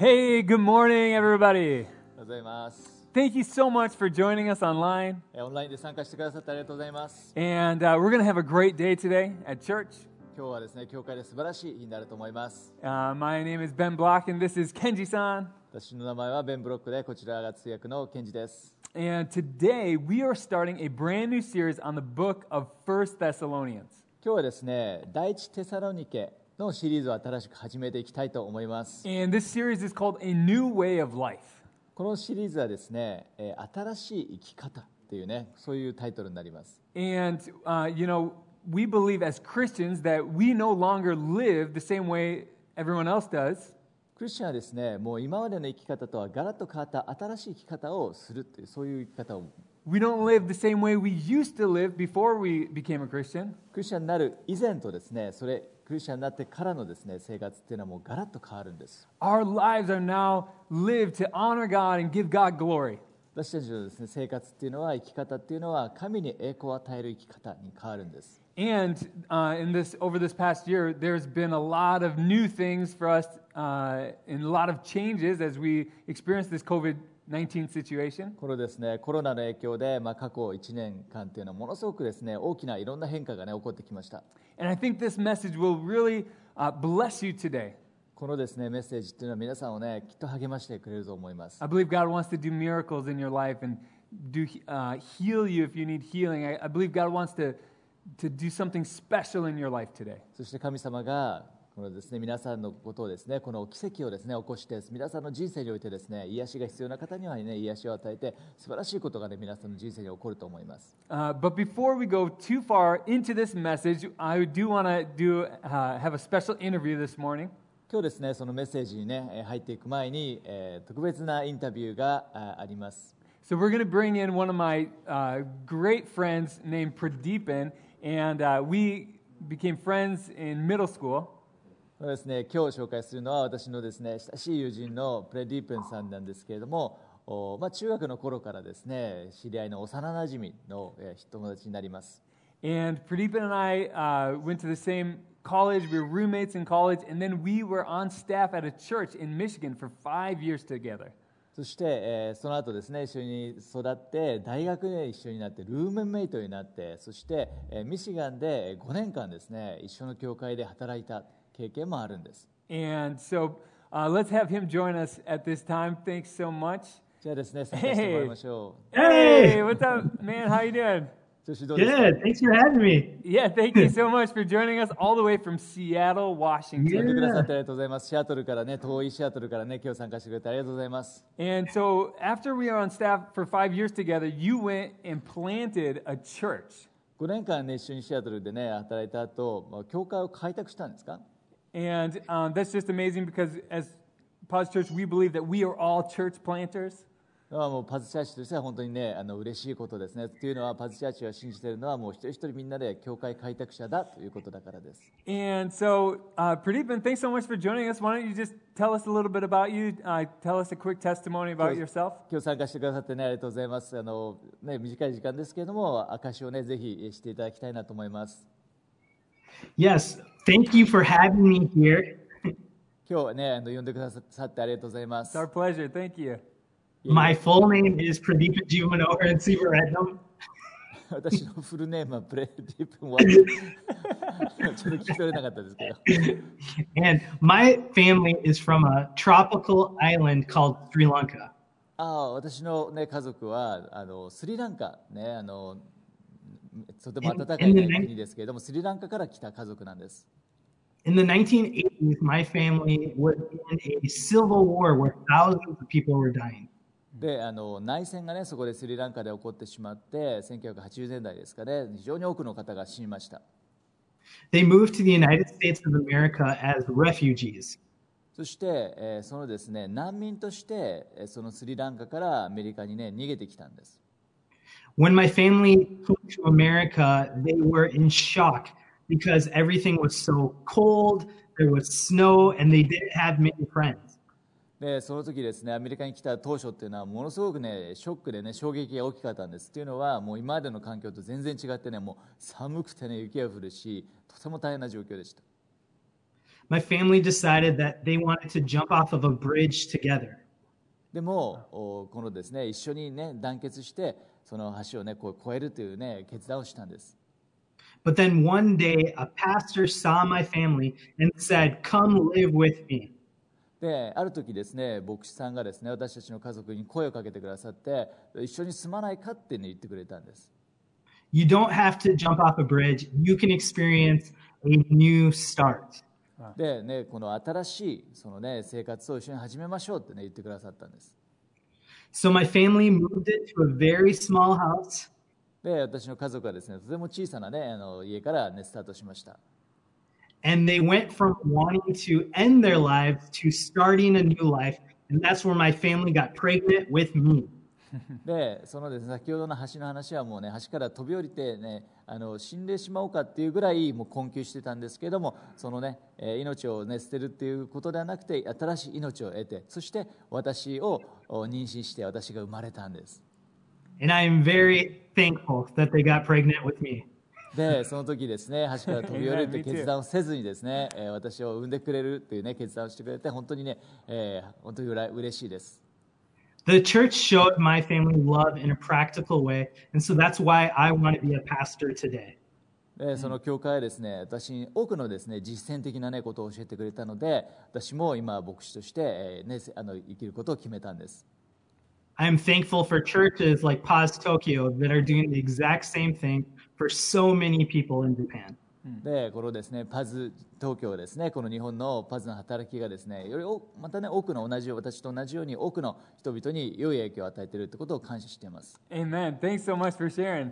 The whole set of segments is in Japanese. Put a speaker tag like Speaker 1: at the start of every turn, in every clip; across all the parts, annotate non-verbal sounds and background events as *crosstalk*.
Speaker 1: Hey, good morning, everybody.
Speaker 2: おはようございます。
Speaker 1: Thank you so much for joining us online.
Speaker 2: えーオンラインで参加してくださってありがとうございます。
Speaker 1: And uh, we're going to have a great day today at church.
Speaker 2: 今日はですね、教会で素晴らしい日になると思います。
Speaker 1: Uh, my name is Ben Block, and this is Kenji san.
Speaker 2: 私の名前はベンブロックで、こちらが通訳のケンジです。
Speaker 1: And today we are starting a brand new series on the book of First Thessalonians.
Speaker 2: 今日はですね、第一テサロニケ のシリーズを新しく始めていきたいと思います。
Speaker 1: And this series is called A New Way of Life.
Speaker 2: このシリーズはですね、えー新しい生き方っていうね、そういうタイトルになります。
Speaker 1: And, uh, you know, we believe as Christians that we no longer live the same way everyone else does.
Speaker 2: クリスチャンはですね、もう今までの生き方とはガラッと変わった新しい生き方をするっていう、そういう生き方を
Speaker 1: We don't live the same way we used to live before we became a Christian.
Speaker 2: クリスチャンになる以前とですね、それ、クリスチャンになってからのですね、生活っていうのはもうガラッと変わるんです。
Speaker 1: Our lives are now lived to honor God and give God glory.
Speaker 2: 私たちのですね、生活っていうのは、生き方っていうのは、神に栄光を与える生き方に変わるんです。
Speaker 1: And uh, in this, over this past year, there's been a lot of new things for us uh, and a lot of changes as we experience this COVID 19 situation.
Speaker 2: このですね、コロナの影響で、まあ、過去1年間っていうのは、ものすごくですね、大きないろんな変化がね、起こってきました。
Speaker 1: And I think this message will really uh, bless you today.
Speaker 2: このですね、メッセージっていうのは、皆さんをね、きっと励ましてくれると思います。
Speaker 1: I believe God wants to do miracles in your life and do, uh, heal you if you need healing. I, I believe God wants to, to do something special in your life today.
Speaker 2: そして神様が、 このですね、皆さんのことをですね、この奇跡をですね、起こして、皆さんの人生においてですね、癒しが必要な方にはね、癒しを与えて、素晴らしいことがね、皆さんの人生に起こると思います。
Speaker 1: Uh, but before we go too far into this message, I do want to do uh, have a special interview this morning.
Speaker 2: 今日ですね、そのメッセージにね、えー入っていく前に、えー特別なインタビューがああります。
Speaker 1: So we're going to bring in one of my uh, great friends named Pradeepan, and uh, we became friends in middle school.
Speaker 2: ですね、今日紹介するのは私のですね、親しい友人のプレディープンさんなんですけれども、おまあ、中学の頃からですね、知り合いの幼なじみの、えー友達になります。
Speaker 1: And Pradeepan and I uh, went to the same college. We were roommates in college, and then we were on staff at a church in Michigan for five years together.
Speaker 2: そして、えーその後ですね、一緒に育って、大学で一緒になって、ルームメイトになって、そして、えーミシガンで5年間ですね、一緒の教会で働いた経験もあるんです。
Speaker 1: And so uh, let's have him join us at this time. Thanks so much.
Speaker 2: じゃあですね、参加してもらいましょう。
Speaker 1: Hey, what's up, man? How you doing?
Speaker 3: Good. Thanks for having me.
Speaker 1: Yeah, thank you so much for joining us all the way from Seattle,
Speaker 2: 参
Speaker 1: Washington.
Speaker 2: 加くださってありがとうございます。シアトルからね、遠いシアトルからね、今日参加してくれてありがとうございます。
Speaker 1: And so after we were on staff for five years together, you went and planted a church.
Speaker 2: 5年間ね、一緒にシアトルでね、働いた後、まあ教会を開拓したんですか
Speaker 1: And um, that's just amazing because as Pause Church, we believe that we are all church planters.
Speaker 2: まあもうパズチャーチとしては本当にね、あの嬉しいことですね。っていうのは、パズチャーチが信じているのは、もう一人一人みんなで教会開拓者だということだからです。
Speaker 1: And so, uh, Pradeepan, thanks so much for joining us. Why don't you just tell us a little bit about you? Uh, tell us a quick testimony about yourself.
Speaker 2: 今日参加してくださってね、ありがとうございます。あの、ね、短い時間ですけれども、証しをね、ぜひしていただきたいなと思います。
Speaker 3: Yes. Thank you for having me here.
Speaker 2: 今日ね、あの呼んでくださってありがとうございま
Speaker 1: It's
Speaker 2: す。
Speaker 1: our pleasure. Thank you.
Speaker 3: My full name is Pradeepa Jumanohar and Sivaratnam.
Speaker 2: 私のフルネームはプレディップンワちょっと聞き取れなかったですけど。
Speaker 3: And my family is from a tropical island called Sri Lanka.
Speaker 2: ああ私の、ね、家族はあのスリランカ、ね、あの とても暖かい、国ですけれども、スリランカから来た家族なんです。
Speaker 3: In the 1980s, my family was in a civil war where thousands of people were dying.
Speaker 2: であの内戦が、ね、そこでスリランカで起こってしまって、1980年代ですかね、非常に多くの方が死にました。
Speaker 3: They moved to the United States of America as refugees.
Speaker 2: そして、えーそのですね難民として、えーそのスリランカからアメリカに、ね、逃げてきたんです。
Speaker 3: When my family came to America, they were in shock because everything was so cold, there was snow, and they didn't have many friends.
Speaker 2: でその時ですねアメリカに来た当初っていうのはものすごくねショックでね衝撃が大きかったんですっていうのはもう今までの環境と全然違ってねもう寒くてね雪が降るしとても大変な状況でした
Speaker 3: my family decided that they wanted to jump off of a bridge together.
Speaker 2: でもおこのですね一緒にね団結して その橋をねこう越えるというね決断をしたんです
Speaker 3: But then one day, a pastor saw my family and said, Come live with me.
Speaker 2: である時ですね牧師さんがですね私たちの家族に声をかけてくださって一緒に住まないかって、ね、言ってくれたんです
Speaker 3: You don't have to jump off a bridge, you can experience a new start.
Speaker 2: でねこの新しいそのね生活を一緒に始めましょうってね言ってくださったんです
Speaker 3: So my family moved into a very small house.
Speaker 2: で私の家族はですねとても小さなねあの家からねスタートしました
Speaker 3: And they went from wanting to end their lives to starting a new life. And that's where my family got pregnant with me.
Speaker 2: でそのですね先ほどの橋の話はもうね橋から飛び降りてねあの死んでしまおうかっていうぐらいもう困窮してたんですけれどもそのね、えー命を、ね、捨てるっていうことではなくて新しい命を得てそして私をお妊娠して私が生まれたんです
Speaker 3: And I am very thankful that they got pregnant with me.
Speaker 2: でその時ですね橋から飛び降りるという.決断をせずにですね、えー私を産んでくれるっていうね決断をしてくれて本当にね、えー本当にうら嬉しいです
Speaker 3: The church showed my family love in a practical way. And so that's why I want to be a pastor today.
Speaker 2: でその教会はですね私に多くのですね実践的な、ね、ことを教えてくれたので私も今牧師として、えーね、せあの生きることを決めたんです
Speaker 3: I am thankful for churches like Paz Tokyo that are doing the exact same thing for so many people in Japan.
Speaker 2: でこのですねパズ東京ですねこの日本のパズの働きがですねよりおまたね多くの同じ私と同じように多くの人々に良い影響を与えているということを感謝しています
Speaker 1: Amen. Thanks so much for sharing.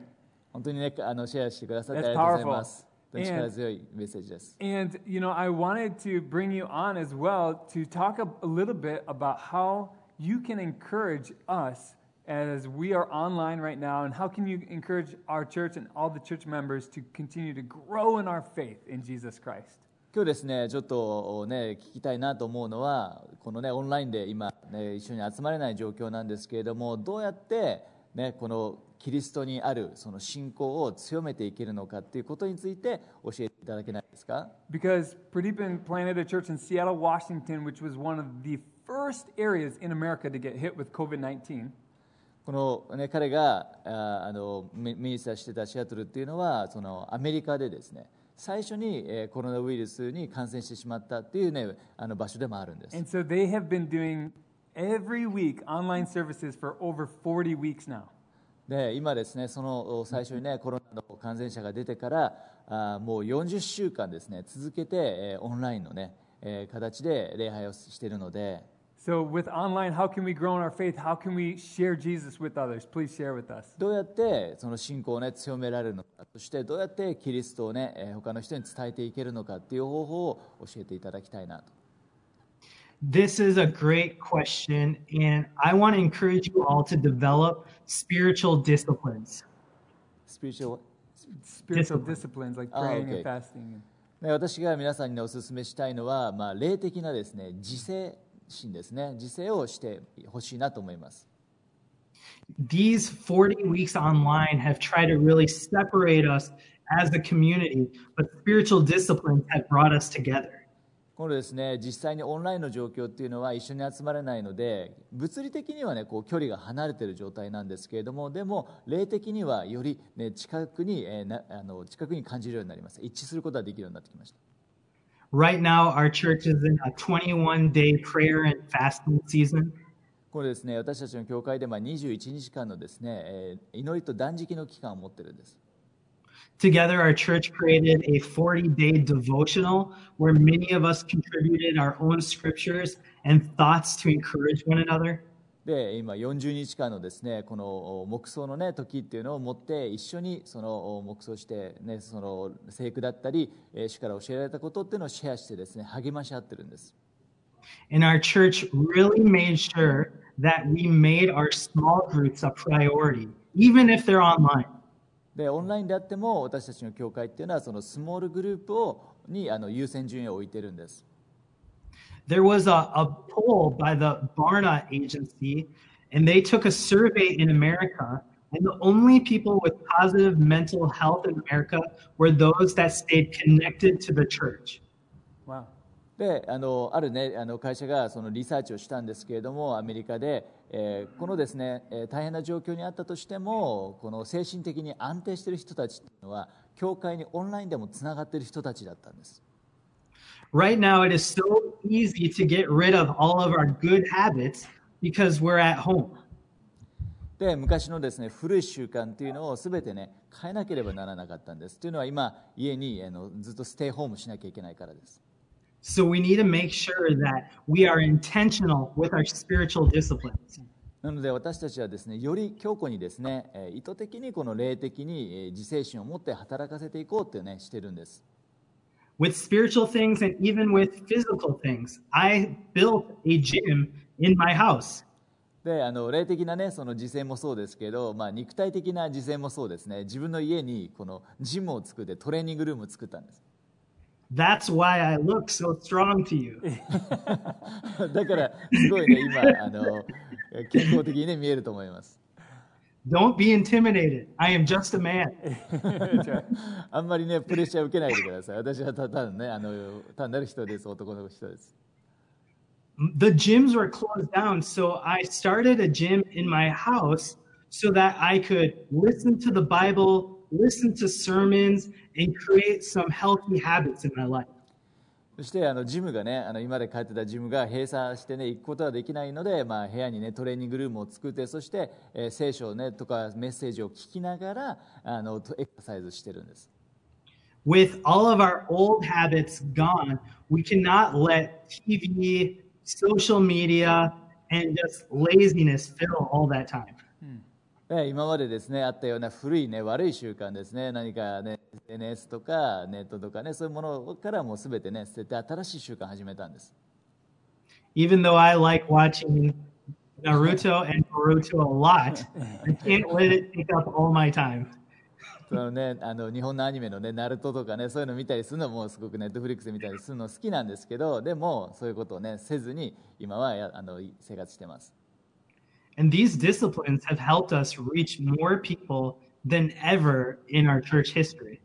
Speaker 2: 本当にねあのシェアしてくださってありがとうござい.ます力強いメッセージです
Speaker 1: And, you know, I wanted to bring you on as well to talk a little bit about how you can encourage us as we are online right now, and how can you encourage our church and all the church members to continue to grow in our faith in Jesus Christ?
Speaker 2: 今日ですねちょっとね聞きたいなと思うのはこのねオンラインで今、ね、一緒に集まれない状況なんですけれどもどうやって、ね、このキリストにあるその信仰を強めていけるのかっていうことについて教えていただけないですか
Speaker 1: Because Pradeepan planted a church in Seattle, Washington, which was one of the first areas in America to get hit with COVID 19.
Speaker 2: この、ね、彼がああのミミニスターしてたシアトルっていうのはそのアメリカでですね最初に、えーコロナウイルスに感染してしまったっていう、ね、あの場所でもあるんです。
Speaker 1: And so they have been doing every week online services for over 40 weeks now.
Speaker 2: で今ですねそのお最初にねコロナの感染者が出てからあもう40週間ですね続けて、えーオンラインのね、えー形で礼拝をしているので
Speaker 1: So, with online, how can we grow in our faith? How can we share Jesus with others? Please share with us.
Speaker 2: どうやってその信仰をね強められるのかそしてどうやってキリストをねえー他の人に伝えていけるのかっていう方法を教えていただきたいなと
Speaker 3: This is a great question, and I want to encourage you all to develop spiritual disciplines.
Speaker 2: スピリチュアル
Speaker 1: Spiritual disciplines like
Speaker 2: Ah,
Speaker 1: praying
Speaker 2: okay.
Speaker 1: and fasting.
Speaker 2: ね私が皆さんにお勧めしたいのは、まあ、霊的なですね自制心ですね自制をしてほしいなと思います。
Speaker 3: These 40 weeks online have tried to really separate us as a community, but spiritual disciplines have brought us together.
Speaker 2: このですね実際にオンラインの状況っていうのは一緒に集まれないので物理的にはねこう距離が離れている状態なんですけれどもでも霊的にはより、ね、近くに、えーなあの近くに感じるようになります。一致することができるようになってきました
Speaker 3: Right now, our church is in a 21 day prayer and fasting season.
Speaker 2: これですね私たちの教会でまあ21日間のですね、えー祈りと断食の期間を持ってるんです
Speaker 3: Together, our church created a 40 day devotional where many of us contributed our own scriptures and thoughts to encourage one another.
Speaker 2: で今40日間のですねこのお黙想のね時っていうのを持って一緒にそのお黙想してねその聖句だったりえー主から教えられたことっていうのをシェアしてですね励まし合ってるんです
Speaker 3: And our church really made sure that we made our small groups a priority, even if they're online.
Speaker 2: でオンラインであっても私たちの教会っていうのはそのスモールグループをにあの優先順位を置いてるんです
Speaker 3: There was a, a poll by the Barna agency, and they took a survey in America. And the only people with positive mental health in America were those that stayed connected to the church.
Speaker 1: Wow.
Speaker 2: であのある、ね、あの会社がそのリサーチをしたんですけれどもアメリカで、えーこのですね、えー大変な状況にあったとしてもこの精神的に安定している人たちっていうのは教会にオンラインでもつながっている人たちだったんです
Speaker 3: Right now, it is so easy to get rid of all of our good habits because we're at home.
Speaker 2: で昔のですね古い習慣っていうのを全てね変えなければならなかったんですというのは今家にあのずっとステイホームしなきゃいけないからです
Speaker 3: So we need to make sure that we are intentional with our spiritual disciplines.
Speaker 2: なので私たちはですねより強固にですねえー意図的にこの霊的にえー自制心を持って働かせていこうってねしてるんです
Speaker 3: With spiritual things and even with physical things, I built a gym in my house.
Speaker 2: であの霊的なねその自制もそうですけど、まあ、肉体的な自制もそうですね自分の家にこのジムを作ってトレーニングルームを作ったんです
Speaker 3: That's why I look so strong to you. *laughs*
Speaker 2: だからすごいね今あの健康的にね見えると思います
Speaker 3: Don't be intimidated. I am just a man. *laughs*
Speaker 2: あんまりねプレッシャー受けないでください私はただねあの単なる人です男の人です
Speaker 3: The gyms were closed down, so I started a gym in my house so that I could listen to the Bible, listen to sermons, and create some healthy habits in my life.
Speaker 2: そしてあのジムがねあの今まで通ってたジムが閉鎖してね行くことはできないので、まあ、部屋にねトレーニングルームを作ってそして、えー聖書をねとかメッセージを聞きながらあのとエクササイズしてるんです
Speaker 3: With all of our old habits gone, we cannot let TV, social media, and just laziness fill all that time.
Speaker 2: で今までですねあったような古いね悪い習慣ですね何かね SNS とかネットとかねそういうものからもう全てね捨てて新しい習慣を始めたんです
Speaker 3: Even though I like watching Naruto and Boruto a lot, I can't let it take up all my time.
Speaker 2: そのね、あの日本のアニメのね、ナルトとかね、そういうの見たりするのもすごくネットフリックス見たりするの好きなんですけど、でもそういうことをね、せずに今はやあの生活してます。
Speaker 3: And these disciplines have helped us reach more people than ever in our church history.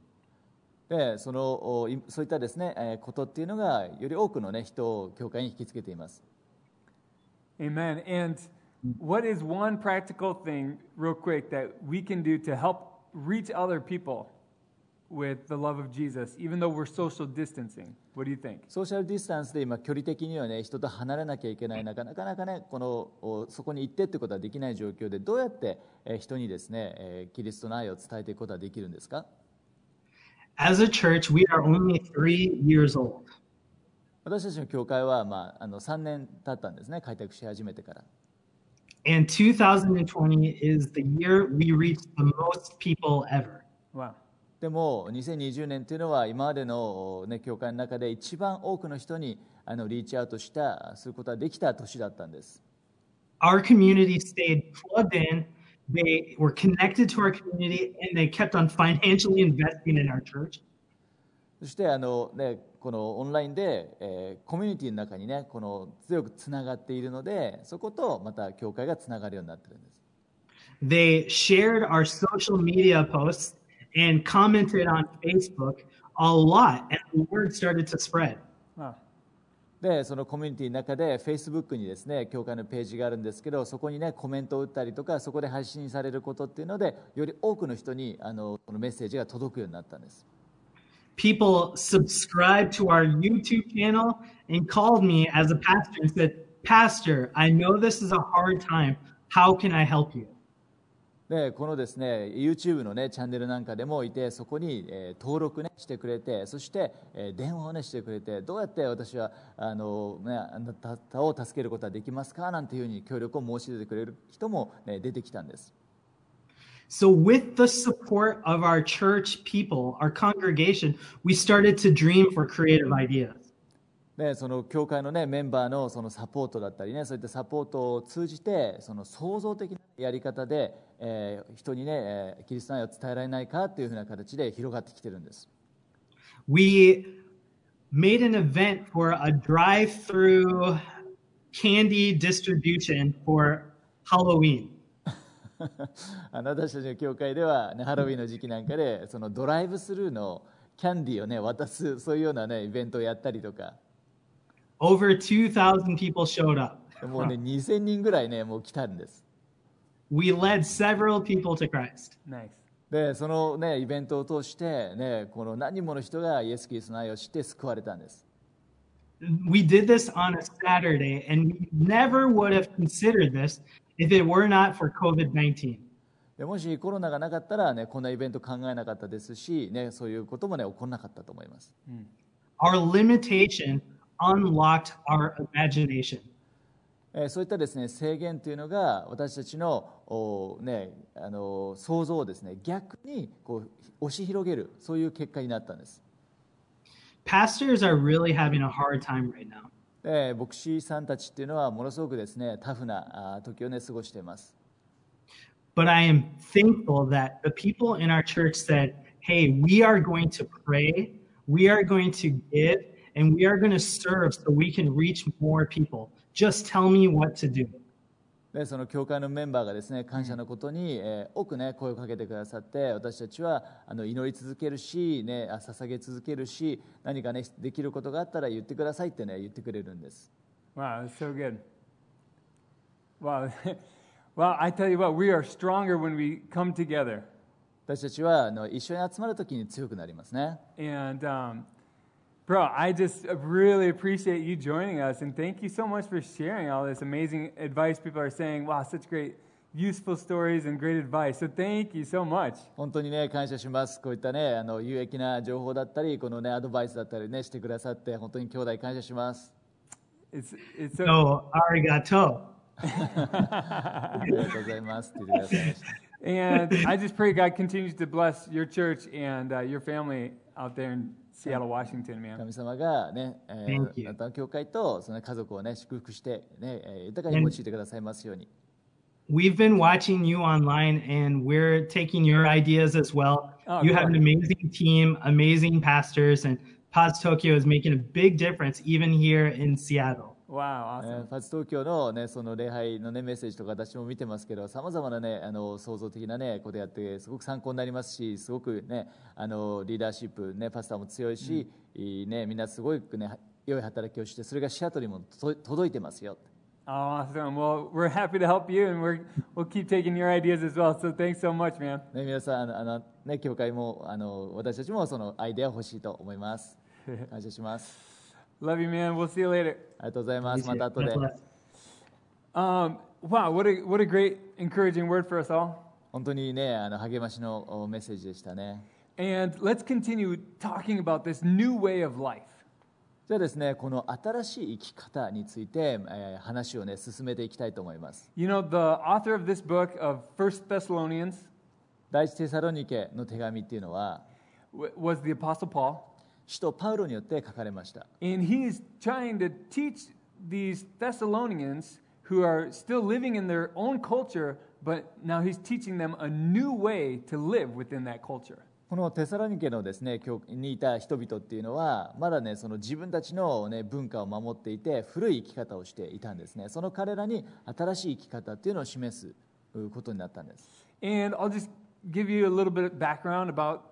Speaker 2: で、そのおいそういったですね、えーことっていうのがより多くのね、人を教会に引きつけています。
Speaker 1: Amen. And what is one practical thing, real quick, that we can do to help reach other people With the love of Jesus, even though we're social distancing? What do you think?
Speaker 2: ソーシャルディスタンスで今、距離的にはね、人と離れなきゃいけない中、なかなかね、このおそこに行ってってことはできない状況で、どうやって、えー人にですね、えーキリストの愛を伝えていくことはできるんですか
Speaker 3: As a church, we are only three years old.
Speaker 2: 私たちの教会は、まあ、あの3年経ったんですね、開拓し始めてから。
Speaker 3: And 2020 is the year we reached the most people ever.
Speaker 1: Wow.
Speaker 2: でも2020年というのは今までの、ね、教会の中で一番多くの人にあのリーチアウトしたすることができた年だったんです
Speaker 3: Our community stayed plugged in. They were connected to our community and they kept on financially investing in our church.
Speaker 2: そしてあの、ね、このオンラインで、えーコミュニティの中にねこの強くつながっているのでそことまた教会がつながるようになってるんです
Speaker 3: They shared our social media posts and commented on Facebook a lot, and the word started to spread.
Speaker 2: でそのコミュニティの中で Facebook にですね教会のページがあるんですけどそこにねコメントを打ったりとかそこで配信されることっていうのでより多くの人にあのこのメッセージが届くようになったんです
Speaker 3: People subscribed to our YouTube channel and called me as a pastor and said, Pastor, I know this is a hard time. How can I help you?
Speaker 2: でこのですね YouTube の、ね、チャンネルなんかでもいてそこに、えー登録、ね、してくれてそして、えー電話を、ね、してくれてどうやって私はあの、ね、あなたを助けることはできますか？なんていうふうに協力を申し出てくれる人も、ね、出てきたんです
Speaker 3: So, with the support of our church people, our congregation, we started to dream for creative ideas.
Speaker 2: でその教会の、ね、メンバーのそのサポートだったりねそういったサポートを通じてその創造的なやり方で、えー人にね、えーキリストの愛を伝えられないかというふうな形で広がってきてるんです
Speaker 3: We made an event for a drive through candy distribution for Halloween. *laughs*
Speaker 2: 私たちの教会では、ね、ハロウィンの時期なんかでそのドライブスルーのキャンディーを、ね、渡すそういうような、ね、イベントをやったりとか
Speaker 3: over 2,000 people showed up. *laughs*
Speaker 2: もうね、2000人ぐらいね、もう来たんです。
Speaker 3: We led several people to Christ.
Speaker 1: Nice.
Speaker 2: で、そのね、イベントを通して、ね、この何人もの人がイエス・キリストの愛を知って救われたんです。
Speaker 3: We did this on a Saturday, and we never would have considered this if it were not for COVID 19.
Speaker 2: でもしコロナがなかったら、ね、こんなイベント考えなかったですし、ね、そういうこともね、起こらなかったと思います。
Speaker 3: Our limitation unlocked our imagination.
Speaker 2: えーそういったですね制限というのが私たちのお、ね、あの想像をですね逆にこう押し広げるそういう結果になったんです。
Speaker 3: Pastors are really having a hard time right now.
Speaker 2: で牧師さんたちっていうのはものすごくですねタフなあ時をね過ごしています。
Speaker 3: But I am thankful that the people in our church said, hey, we are going to pray, we are going to give, and we are going to serve so we can reach more people. Just tell me what to do.
Speaker 2: でその教会のメンバーがですね感謝のことに、えー多くね声をかけてくださって私たちはあの祈り続けるし、ね、あ捧げ続けるし何かねできることがあったら言ってくださいってね言ってくれるんです。
Speaker 1: Wow, so good. Wow. *laughs* well, I tell you what, we are stronger when we come together.
Speaker 2: 私たちはあの一緒に集まるときに強くなりますね。
Speaker 1: And, um, bro, I just really appreciate you joining us. And thank you so much for sharing all this amazing advice. People are saying, wow, such great, useful stories and great advice. So thank you so much.
Speaker 2: 本当にね感謝します。こういったねあの有益な情報だったりこのねアドバイスだったりねしてくださって本当に兄弟感謝します。
Speaker 1: It's, it's so,
Speaker 3: So, arigato.
Speaker 2: あ*laughs* りがとうございますって言ってくださいました。 *laughs*
Speaker 1: and I just pray God continues to bless your church and uh, your family out there in Seattle, Washington, man.
Speaker 2: 神様がね、え
Speaker 3: Thank
Speaker 2: ー、
Speaker 3: you.
Speaker 2: あなたの教会とその家族をね祝福してね、えー豊かに用いてくださいますように。
Speaker 3: We've been watching you online and we're taking your ideas as well.
Speaker 1: Oh,
Speaker 3: you
Speaker 1: cool.
Speaker 3: have an amazing team, amazing pastors, and Paz Tokyo is making a big difference even here in Seattle.
Speaker 1: Wow,
Speaker 2: え
Speaker 1: awesome.
Speaker 2: 東京の,、ね、その礼拝の、ね、メッセージとか私も見てますけどさまざまな、ね、あの創造的な、ね、ことやってすごく参考になりますしすごく、ね、あのリーダーシップ、ね、パスターも強いし、いいね、みんなすごく、ね、良い働きをしてそれがシアトルにもと届いてますよ。
Speaker 1: Oh, awesome. Well, we're happy to help you, and we're, we'll keep taking your ideas as well. So thanks so much, man.
Speaker 2: ね、皆さんあのあの、ね、教会もあの私たちもそのアイデア欲しいと思います。*laughs* 感謝します。
Speaker 1: Love you, man. We'll see you later.
Speaker 2: ありがとうございます。また後で
Speaker 3: God。bless.
Speaker 1: Um, wow, what a, what a great encouraging word for us all.
Speaker 2: 本当にね、あの励ましのおメッセージでしたね。
Speaker 1: And let's continue talking about this new way of life.
Speaker 2: じゃあですね、この新しい生き方について、えー話をね、進めていきたいと思います。
Speaker 1: You know, the author of this book of First Thessalonians
Speaker 2: 第一テサロニケの手紙っていうのは、
Speaker 1: w- was the Apostle Paul.
Speaker 2: 使徒パウロによって書かれました。
Speaker 1: And he's trying to teach these Thessalonians who are still living in their own culture, but now he's teaching them a new way to live within that culture.
Speaker 2: このテサロニケのですね、教にいた人々っていうのは、まだね、その自分たちの、ね、文化を守っていて、古い生き方をしていたんですね。その彼らに新しい生き方っていうのを示すうことになったんです。
Speaker 1: And I'll just give you a little bit of background about uh,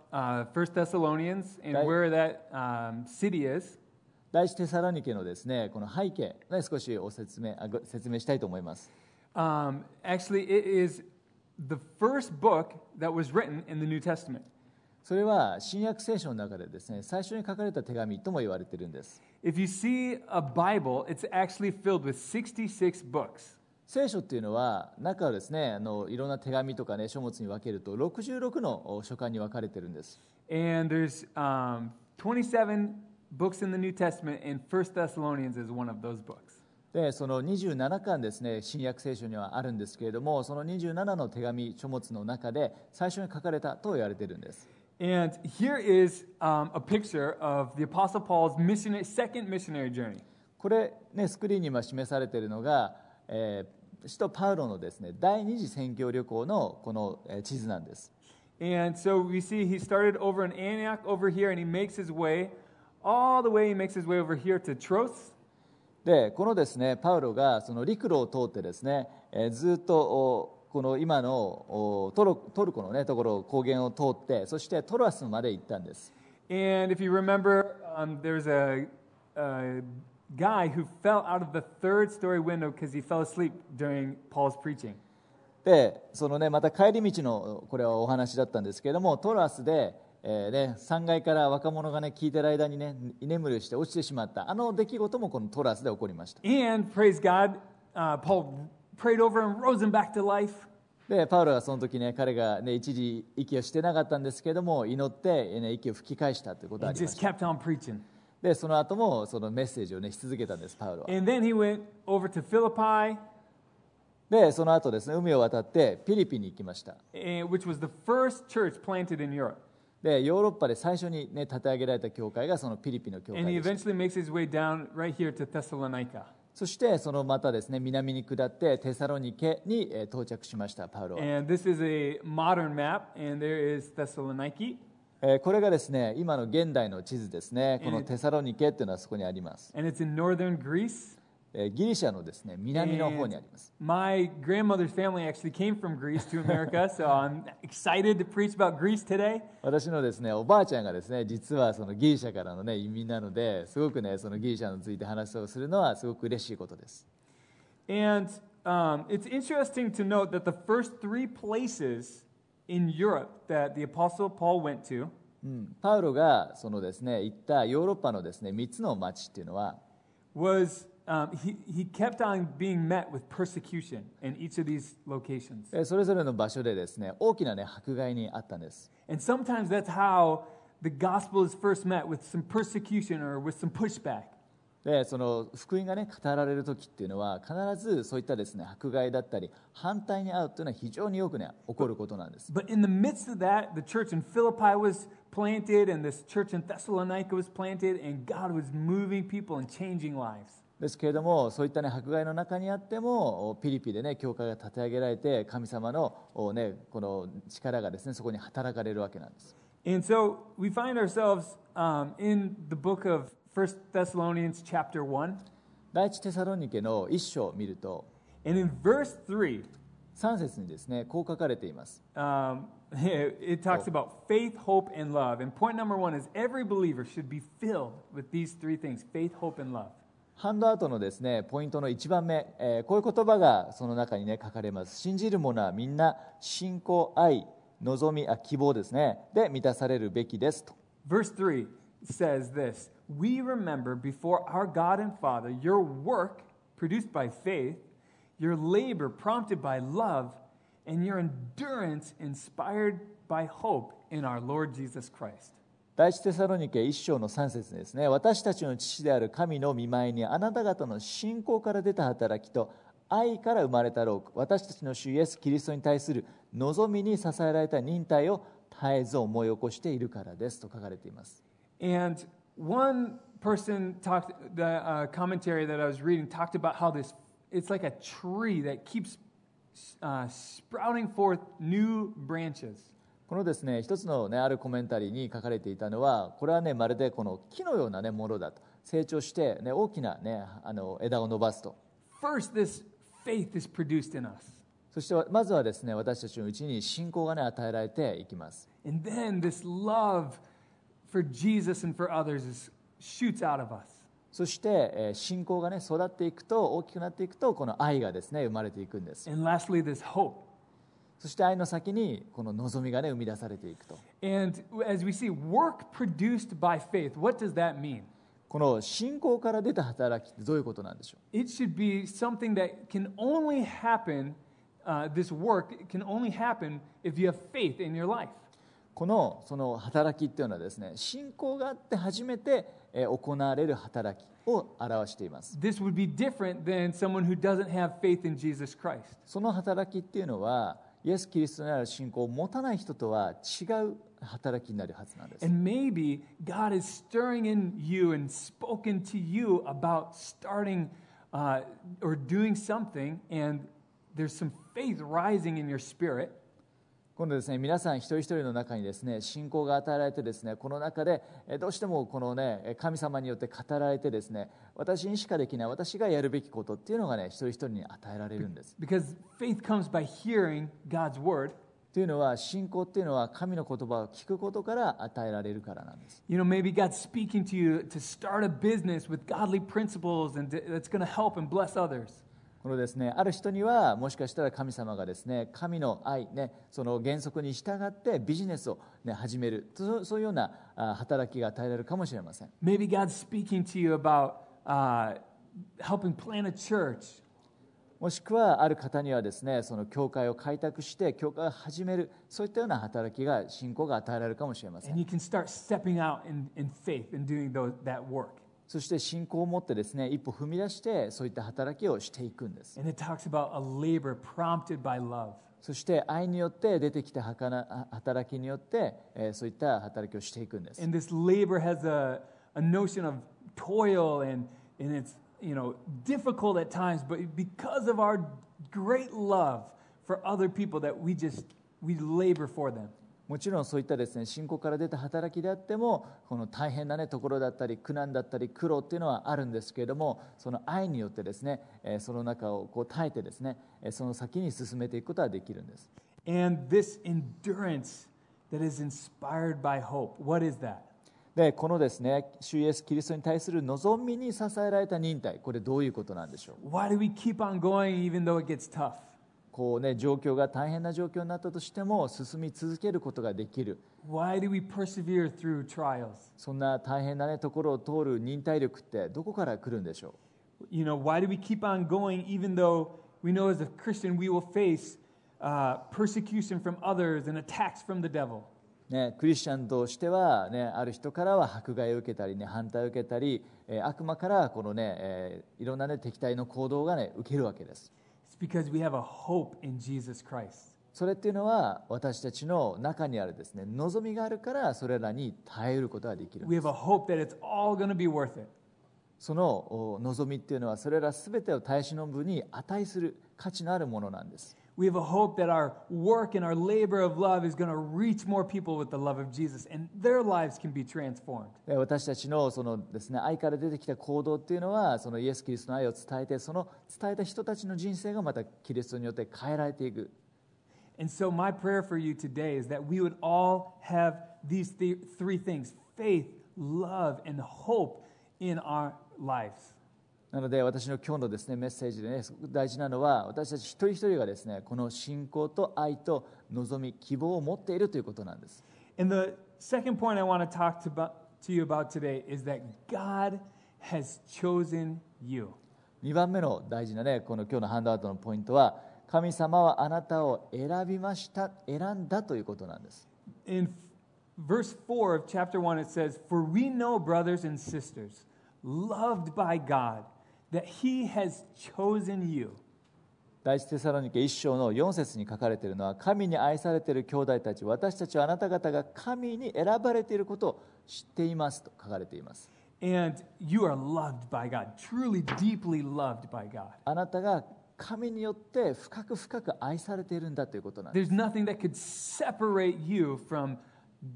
Speaker 1: First Thessalonians and
Speaker 2: Right.
Speaker 1: where that um, city is.
Speaker 2: 第一テサロニケのですね、この背景、ね、少しお説明あご説明したいと思います。
Speaker 1: Um, actually, it is the first book that was written in the New Testament.
Speaker 2: それは新約聖書の中でですね、最初に書かれた手紙とも言われているんです。
Speaker 1: If you see a Bible, it's actually filled with 66 books.
Speaker 2: 聖書っていうのは中をですねあのいろんな手紙とかね書物に分けると66のお書簡に分かれてるんです
Speaker 1: And there's um, 27 books in the New Testament, and First Thessalonians is one of those books.
Speaker 2: でその27巻ですね新約聖書にはあるんですけれどもその27の手紙書物の中で最初に書かれたと言われてるんです
Speaker 1: And here is um, a picture of the Apostle Paul's missionary, second missionary journey.
Speaker 2: これねスクリーンに今示されているのが、えー使徒パウロのですね第二次宣教旅行のこのえー地図なんです
Speaker 1: And so we see he started over in Antioch over here, and he makes his way all the way, he makes his way over here to Troas.
Speaker 2: でこのですねパウロがその陸路を通ってですね、えーずっとおこの今のおトロトルコの、ね、ところ高原を通ってそしてトロアスまで行ったんです
Speaker 1: And if you remember, um, there's a, a guy who fell out of the third story window because he fell asleep during Paul's preaching.
Speaker 2: でそのねまた帰り道のこれはお話だったんですけれどもトラスで、えーね、3階から若者がね聞いてる間にね居眠りをして落ちてしまったあの出来事もこのトラスで起こりました
Speaker 1: And praise God, uh, Paul prayed over him, rose him back to life.
Speaker 2: でパウロがその時ね彼がね一時息をしてなかったんですけれども祈って、ね、息を吹き返したということがあ
Speaker 1: He
Speaker 2: りま
Speaker 1: just
Speaker 2: した
Speaker 1: kept on preaching.
Speaker 2: でその後もそのメッセージを、ね、し続けたんです、パウロは。で、その後ですね、海を渡ってピリピンに行きました。で、ヨーロッパで最初に、ね、建て上げられた教会がそのピリピンの教会でし。そしてそのまたですね、南に下ってテサロニケに到着しました、パウロは。えーこれがですね今の現代の地図ですねこのテサロニケっていうのはそこにあります、
Speaker 1: and it's in northern Greece.
Speaker 2: えーギリシャのですね南の方にあります
Speaker 1: My grandmother's family actually came from Greece to America, so I'm excited to preach about Greece today.
Speaker 2: 私のですねおばあちゃんがですね実はそのギリシャからのね移民なのですごくねそのギリシャについて話をするのはすごく嬉しいことです
Speaker 1: And um, it's interesting to note that the first three places in Europe that the Apostle Paul went to
Speaker 2: うん、パウロがそのですね行ったヨーロッパのですね3つの町っていうのは
Speaker 1: was um, he, he kept on being met with persecution in each of these locations.
Speaker 2: えーそれぞれの場所でですね大きなね迫害にあったんです
Speaker 1: And sometimes that's how the gospel is first met with some persecution or with some pushback.
Speaker 2: でその福音が、ね、語られる時っていうのは必ずそういったです、ね、迫害だったり反対にあうというのは非常によく、ね、起こることなんです。ですけれどもそういった、ね、迫害の中にあってもピリピで、ね、教会が立て上げられて神様の,、ね、この力がです、ね、そこに働かれるわけなんです。
Speaker 1: And so we find ourselves in the book of 1 Thessalonians, chapter 1.
Speaker 2: 第一テサロニケの一章を見ると
Speaker 1: And in verse 3,
Speaker 2: 3節にですねこう書かれています
Speaker 1: um, it talks about faith, hope, and love. And point number one is every believer should be filled with these three things faith, hope, and love.
Speaker 2: ハンドアウトのですねポイントの1番目、えーこういう言葉がその中にね書かれます信じる者はみんな信仰愛望みあ希望ですねで満たされるべきですと
Speaker 1: Verse 3 says this We remember before our God and Father your work produced by faith, your labor prompted by love, and your endurance inspired by hope in our Lord Jesus Christ.
Speaker 2: 第一テサロニケ1章の3節ですね私たちの父である神の見舞いにあなた方の信仰から出た働きと愛から生まれた労苦私たちの主イエス・キリストに対する望みに支えられた忍耐を絶えず思い起こしているからですと書かれています
Speaker 1: And one person talked, the uh, commentary that I was reading talked about how this, it's like a tree that keeps uh, sprouting forth new branches.
Speaker 2: このですね一つの、ね、あるコメンタリーに書かれていたのはこれはねまるでこの木のような、ね、ものだと成長して、ね、大きな、ね、あの枝を伸ばすと
Speaker 1: First, this faith is produced in us.
Speaker 2: そしてまずはですね私たちのうちに信仰が、ね、与えられていきます
Speaker 1: And then this love for Jesus and for others is, shoots out of us.
Speaker 2: そして、えー信仰が、ね、育っていくと大きくなっていくとこの愛がですね生まれていくんです
Speaker 1: And lastly, this hope.
Speaker 2: そして愛の先にこの望みが、ね、生み出されていくと
Speaker 1: And as we see, work produced by faith, what does that mean?
Speaker 2: この信仰から出た働きってどういうことなんでしょう
Speaker 1: It should be something that can only happen, uh, this work can only happen if you have faith in your life.
Speaker 2: このその働きっていうのはですね信仰があって初めてえー行われる働きを表しています
Speaker 1: This would be different than someone who doesn't have faith in Jesus Christ.
Speaker 2: その働きっていうのはイエス・キリストにある信仰を持たない人とは違う働きになるはずなんです
Speaker 1: And maybe God is stirring in you and spoken to you about starting uh, or doing something, and there's some faith rising in your spirit.
Speaker 2: 今度ですね皆さん一人一人の中にですね信仰が与えられてですねこの中でえどうしてもこのねえ神様によって語られてですね私にしかできない私がやるべきことっていうのがね一人一人に与えられるんです
Speaker 1: Because faith comes by hearing God's word.
Speaker 2: というのは信仰っていうのは神の言葉を聞くことから与えられるからなんです
Speaker 1: You know, maybe God's speaking to you to start a business with godly principles and that's going to help and bless others.
Speaker 2: このですねある人にはもしかしたら神様がですね神の愛ねその原則に従ってビジネスを、ね、始める。そうそういうようなあ働きが与えられるかもしれません。
Speaker 1: Maybe God's speaking to you about uh, helping plant a church.
Speaker 2: もしくはある方にはですねその教会を開拓して教会を始めるそういったような働きが信仰が与えられるかもしれませ
Speaker 1: and
Speaker 2: ん
Speaker 1: you can start stepping out in, in faith and doing those, that work.
Speaker 2: そして信仰を持ってですね一歩踏み出してそういった働きをしていくんです
Speaker 1: And it talks about a labor prompted by love.
Speaker 2: そして愛によって出てきたはかなあ働きによって、えーそういった働きをしていくんです
Speaker 1: And this labor has a, a notion of toil and, and it's you know difficult at times, but because of our great love for other people that we just we labor for them.
Speaker 2: もちろんそういったですね信仰から出た働きであってもこの大変な、ね、ところだったり苦難だったり苦労っていうのはあるんですけれどもその愛によってですね、えーその中をこう耐えてですねえーその先に進めていくことができるんです
Speaker 1: And this endurance that is inspired by hope. What is that?
Speaker 2: でこのですね主イエスキリストに対する望みに支えられた忍耐これどういうことなんでしょう
Speaker 1: ？Why do we keep on going even though it gets tough?
Speaker 2: こうね状況が大変な状況になったとしても進み続けることができる
Speaker 1: Why do we persevere through trials?
Speaker 2: そんな大変な、ね、ところを通る忍耐力ってどこから来るんでしょ
Speaker 1: You know, why do we keep on going even though we know as a Christian we will face uh, persecution from others and attacks from the devil?
Speaker 2: う、ね、クリスチャンとしては、ね、ある人からは迫害を受けたり、ね、反対を受けたり、えー悪魔からこの、ねえーいろんな、ね、敵対の行動が、ね、受けるわけです
Speaker 1: because we have a hope in Jesus Christ.
Speaker 2: それっていうのは私たちの中にあるですね望みがあるからそれらに耐えることができる
Speaker 1: We have a hope that it's all going to be worth it.
Speaker 2: そのお望みっていうのはそれら全てを耐え忍ぶに値する価値のあるものなんです
Speaker 1: We have a hope that our work and our labor of love is going to reach more people with the love of Jesus and their lives can be transformed.
Speaker 2: で私たちのそのです、ね、愛から出てきた行動っていうのはそのイエス・キリストの愛を伝えてその伝えた人たちの人生がまたキリストによって変えられていく
Speaker 1: And so, my prayer for you today is that we would all have these th- three things faith, love, and hope in our lives.
Speaker 2: なので私の今日のですねメッセージでね大事なのは私たち一人一人がですねこの信仰と愛と望み希望を持っているということなんです
Speaker 1: And the second point I want to talk to, about, to you about today is that God has chosen you.
Speaker 2: 2番目の大事なねこの今日のハンドアウトのポイントは神様はあなたを選びました選んだということなんです
Speaker 1: In verse 4 of chapter 1, it says, For we know, brothers and sisters, loved by God, that He has chosen you.
Speaker 2: 第一テサロニケ一章の4節に書かれているのは神に愛されている兄弟たち私たちはあなた方が神に選ばれていることを知っていますと書かれています
Speaker 1: And you are loved by God, truly, deeply loved by God.
Speaker 2: あなたが神によって深く深く愛されているんだということなんです
Speaker 1: There's nothing that could separate you from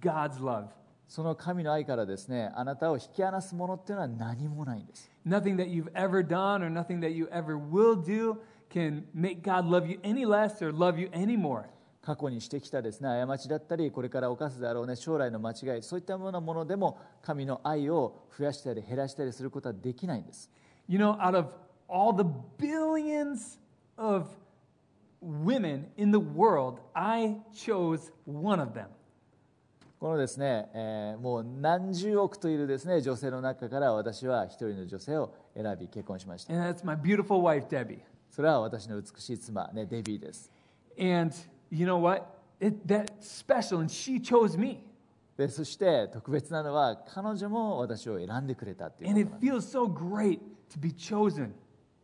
Speaker 1: God's love.
Speaker 2: その神の愛からですねあなたを引き離すものっていうのは何もないんです
Speaker 1: Nothing that you've ever done or nothing that you ever will do can make God love you any less or love you any more.
Speaker 2: 過去にしてきたですね過ちだったりこれから犯すであろうね将来の間違いそういったようなものでも神の愛を増やしたり減らしたりすることはできないんです
Speaker 1: You know, out of all the billions of women in the world, I chose one of them.
Speaker 2: このですね、えーもう何十億といるですね女性の中から私は一人の女性を選び結婚しました
Speaker 1: And that's my beautiful wife, Debbie.
Speaker 2: それは私の美しい妻、ね、デビーです
Speaker 1: And you know what? It, that's special, and she chose me.
Speaker 2: でそして特別なのは彼女も私を選んでくれたっていう
Speaker 1: And it feels so great to be chosen.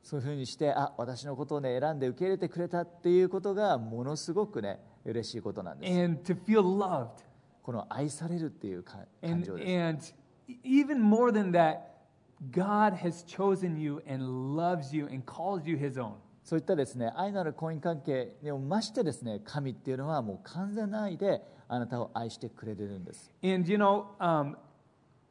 Speaker 2: そういうふうにしてあ私のことを、ね、選んで受け入れてくれたっていうことがものすごくね嬉しいことなんです
Speaker 1: and to feel loved.
Speaker 2: この愛されるっていうか感
Speaker 1: And,
Speaker 2: 情です
Speaker 1: and even more than that, God has chosen you and loves you and calls you his own.
Speaker 2: そういったですね愛のある婚姻関係に増してですね神っていうのはもう完全な愛であなたを愛してくれてるんです
Speaker 1: And you know, um,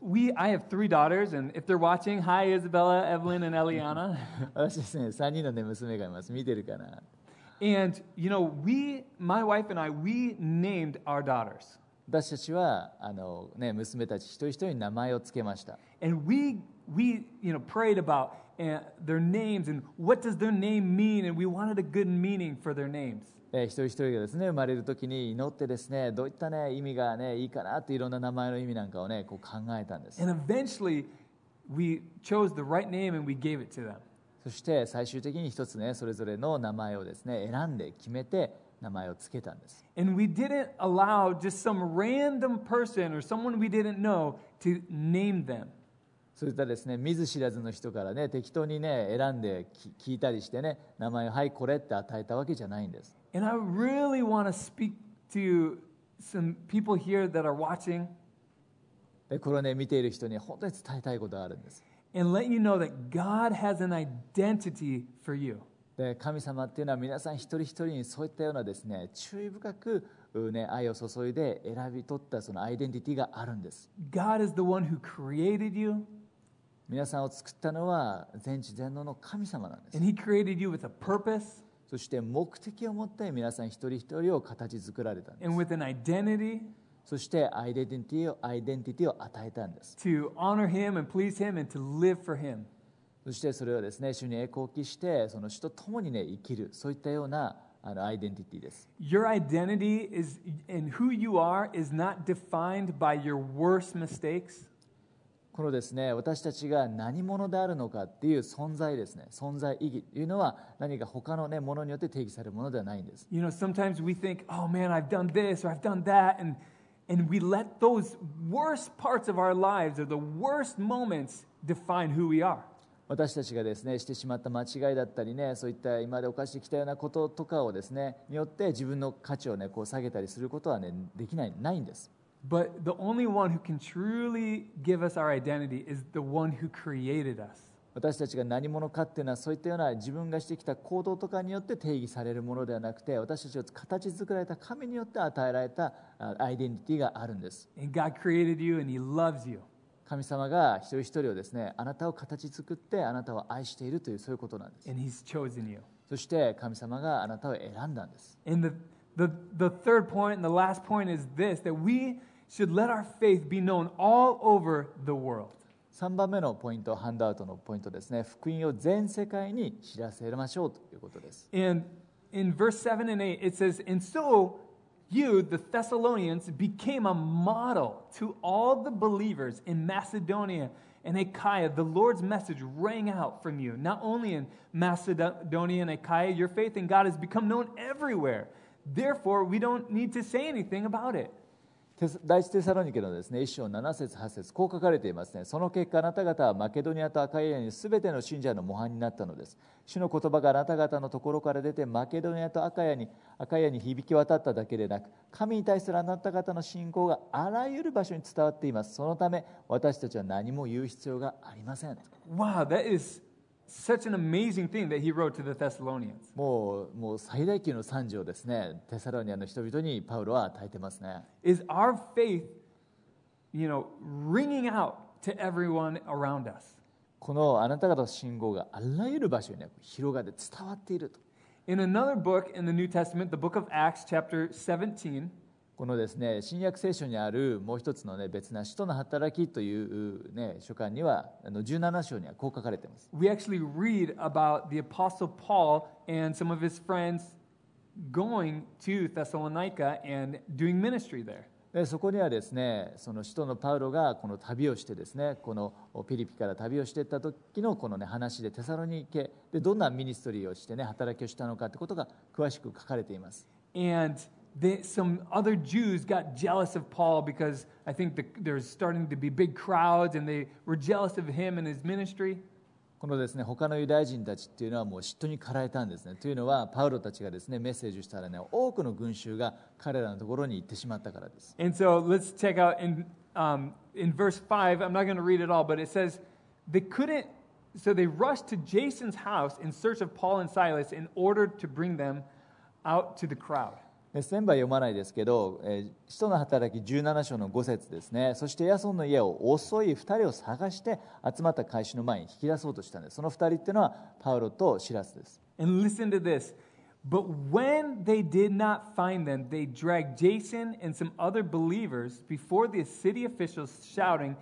Speaker 1: we I have three daughters, and if they're watching, hi Isabella, Evelyn, and Eliana. *laughs* *laughs*
Speaker 2: 私ですね3人の、ね、娘がいます見てるかな
Speaker 1: And, you know, we, my wife and I, we named our daughters.
Speaker 2: 私たちはあの、ね、娘たち一人一人に名前を付けました。一人一人がですね生まれるときに祈ってですねどういった、ね、意味が、ね、いいかなといろんな名前の意味なんかを、ね、こう考えたんです。そして最終的に一つねそれぞれの名前をですね選んで決めて。名前を付けたんです
Speaker 1: And we didn't allow just some random person or someone we didn't know to name them.
Speaker 2: そういったですね見ず知らずの人からね適当にね選んでき聞いたりしてね名前をはいこれって与えたわけじゃないんです
Speaker 1: And I really want to speak to some people here that are watching
Speaker 2: でこれをね見ている人に本当に伝えたいことがあるんです
Speaker 1: and let you know that God has an identity for you.
Speaker 2: で神様っていうのは皆さん一人一人にそういったようなですね注意深く、うね、愛を注いで選び取ったそのアイデンティティがあるんです。
Speaker 1: God is the one who created you,
Speaker 2: 皆さんを作ったのは全知全能の神様なんです。
Speaker 1: And He created you with a purpose.
Speaker 2: そして目的を持って皆さん一人一人を形作られたんです。
Speaker 1: And with an identity.
Speaker 2: そしてアイデンティティをアイデンティティを与えたんです。
Speaker 1: To honor Him and please Him and to live for Him.
Speaker 2: そしてそれをですね主に栄光を期してその主と共にね生きるそういったようなあのアイデンティティです
Speaker 1: Your identity is and who you are is not defined by your worst mistakes.
Speaker 2: このですね私たちが何者であるのかっていう存在ですね存在意義というのは何か他のねものによって定義されるものではないんです
Speaker 1: You know, sometimes we think, oh man, I've done this or I've done that, and and we let those worst parts of our lives or the worst moments define who we are.
Speaker 2: 私たちがですねしてしまった間違いだったりねそういった今まで犯してきたようなこととかをですねによって自分の価値をねこう下げたりすることはねできないないんです
Speaker 1: But the only one who can truly give us our identity is the one who created us.
Speaker 2: 私たちが何者かっていうのはそういったような自分がしてきた行動とかによって定義されるものではなくて私たちを形作られた神によって与えられたあアイデンティティがあるんです
Speaker 1: And God created you and He loves you.
Speaker 2: 神様が一人一人をですねあなたを形作ってあなたを愛しているというそういうことなんです
Speaker 1: and He's chosen you.
Speaker 2: そして神様があなたを選んだんです
Speaker 1: And the, the, the third point and the last point is this that we should let our faith be known all over the world.
Speaker 2: 3番目のポイントハンドアウトのポイントですね福音を全世界に知らせましょうということです
Speaker 1: And in verse 7 and 8, it says, And so you, the Thessalonians, became a model to all the believers in Macedonia and Achaia. The Lord's message rang out from you. Not only in Macedonia and Achaia, your faith in God has become known everywhere. Therefore, we don't need to say anything about it.
Speaker 2: 第一テサロニケのですね一章7節8節こう書かれていますね。その結果あなた方はマケドニアとアカイアにすべての信者の模範になったのです。主の言葉があなた方のところから出てマケドニアとアカイアにアカイアに響き渡っただけでなく神に対するあなた方の信仰があらゆる場所に伝わっています。そのため私たちは何も言う必要がありません。
Speaker 1: Wow, that is such an amazing thing that he wrote to the Thessalonians.
Speaker 2: もうもう最大級の賛辞をですねテサロニアの人々にパウロは与えてますね
Speaker 1: Is our faith, you know, ringing out to everyone around us?
Speaker 2: このあなた方の信号があらゆる場所に、ね、広がって伝わっていると
Speaker 1: In another book in the New Testament, the book of Acts, chapter 17,
Speaker 2: このですね新約聖書にあるもう一つの、ね、別な使徒の働きという、ね、書簡にはあの17章にはこう書かれています
Speaker 1: we actually read about the Apostle Paul and some of his friends going to Thessalonica and doing ministry there.
Speaker 2: でそこにはですねその使徒のパウロがこの旅をしてですねこのピリピから旅をしていった時のこの、ね、話でテサロニケでどんなミニストリーをして、ね、働きをしたのかということが詳しく書かれています
Speaker 1: And they, some other Jews got jealous of Paul because I think the, there's starting to be big crowds and they were jealous of him and his ministry.
Speaker 2: このですね他のユダヤ人たちっていうのはもう嫉妬に駆られたんですねというのはパウロたちがですねメッセージをしたらね多くの群衆が彼らのところに行ってしまったからです
Speaker 1: And so let's check out in, um, in verse 5. I'm not going to read it all, but it says they couldn't, so they rushed to Jason's house in search of Paul and Silas in order to bring them out to the crowd.
Speaker 2: で全部は読まないですけど、えー使徒の働き17章の5節ですねそしてヤソンの家を遅い2人を探して集まった会衆の前に引き出そうとしたんですその2人っていうのはパウロとシラスです
Speaker 1: And listen to this. But when they did not find them, they dragged Jason and some other believers before the city officials, shouting,